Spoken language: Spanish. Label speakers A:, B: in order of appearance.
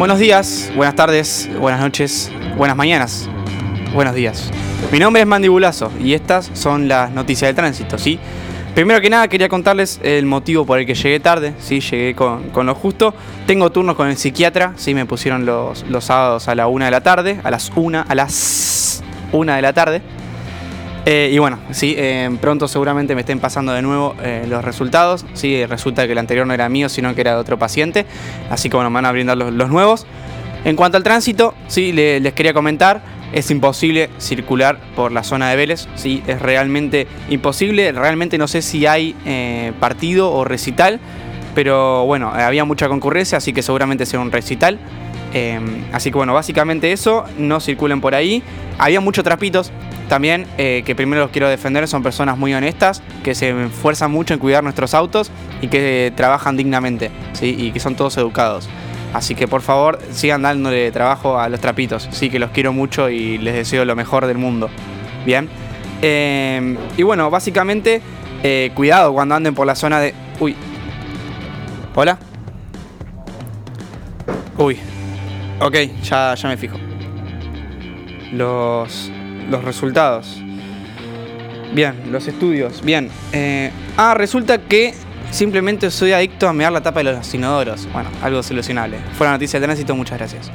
A: Buenos días, buenas tardes, buenas noches, buenas mañanas, buenos días. Mi nombre es Mandibulazo y estas son las noticias del tránsito, ¿sí? Primero que nada quería contarles el motivo por el que llegué tarde, ¿sí? Llegué con, lo justo. Tengo turnos con el psiquiatra, ¿sí? Me pusieron los, los sábados a la una de la tarde, a las una, a las una de la tarde. Eh, y bueno, sí, eh, pronto seguramente me estén pasando de nuevo eh, los resultados. Sí, resulta que el anterior no era mío, sino que era de otro paciente. Así que bueno, me van a brindar los, nuevos. En cuanto al tránsito, sí, les quería comentar, es imposible circular por la zona de Vélez. Sí, es realmente imposible. Realmente no sé si hay partido o recital. Pero bueno, había mucha concurrencia, así que seguramente sea un recital. así que bueno, básicamente eso, no circulen por ahí. Había muchos trapitos, también, eh, que primero los quiero defender, son personas muy honestas, que se esfuerzan mucho en cuidar nuestros autos y que trabajan dignamente, ¿sí? y que son todos educados. Así que por favor sigan dándole trabajo a los trapitos, sí que los quiero mucho y les deseo lo mejor del mundo. Bien. Em, y bueno, básicamente, eh, cuidado cuando anden por la zona de... Uy. Hola. Uy. Ok, ya, ya me fijo. Los, los resultados. Bien, los estudios. Bien. Eh, ah, resulta que simplemente soy adicto a mear la tapa de los inodoros. Bueno, algo solucionable. Fue la noticia de tránsito, muchas gracias.